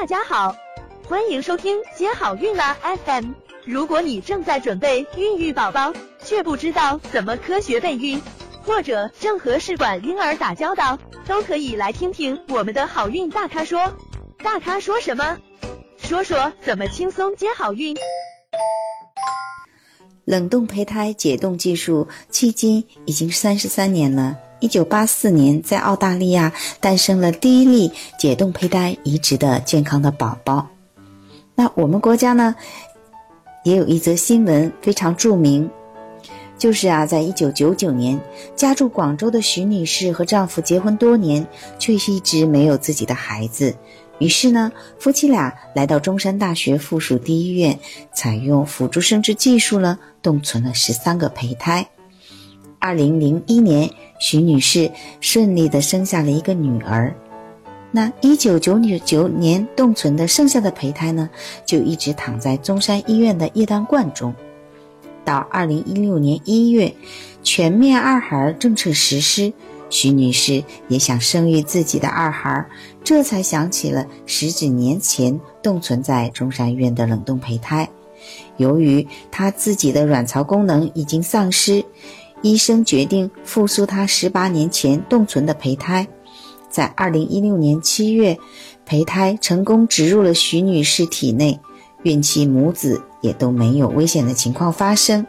大家好，欢迎收听接好运啦 FM。如果你正在准备孕育宝宝，却不知道怎么科学备孕，或者正和试管婴儿打交道，都可以来听听我们的好运大咖说。大咖说什么？说说怎么轻松接好运。冷冻胚胎解冻技术迄今已经三十三年了。一九八四年，在澳大利亚诞生了第一例解冻胚胎移植的健康的宝宝。那我们国家呢，也有一则新闻非常著名，就是啊，在一九九九年，家住广州的徐女士和丈夫结婚多年，却一直没有自己的孩子。于是呢，夫妻俩来到中山大学附属第一医院，采用辅助生殖技术呢，冻存了十三个胚胎。二零零一年，徐女士顺利的生下了一个女儿。那一九九九年冻存的剩下的胚胎呢，就一直躺在中山医院的液氮罐中。到二零一六年一月，全面二孩政策实施，徐女士也想生育自己的二孩，这才想起了十几年前冻存在中山医院的冷冻胚胎。由于她自己的卵巢功能已经丧失。医生决定复苏她十八年前冻存的胚胎，在二零一六年七月，胚胎成功植入了徐女士体内，孕期母子也都没有危险的情况发生。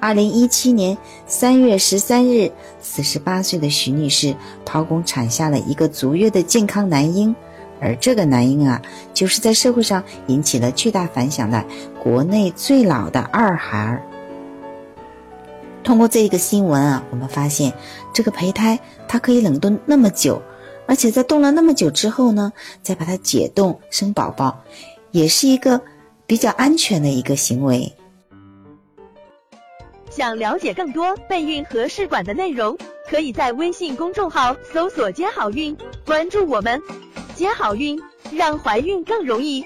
二零一七年三月十三日，四十八岁的徐女士剖宫产下了一个足月的健康男婴，而这个男婴啊，就是在社会上引起了巨大反响的国内最老的二孩儿。通过这一个新闻啊，我们发现这个胚胎它可以冷冻那么久，而且在冻了那么久之后呢，再把它解冻生宝宝，也是一个比较安全的一个行为。想了解更多备孕和试管的内容，可以在微信公众号搜索“接好运”，关注我们，接好运，让怀孕更容易。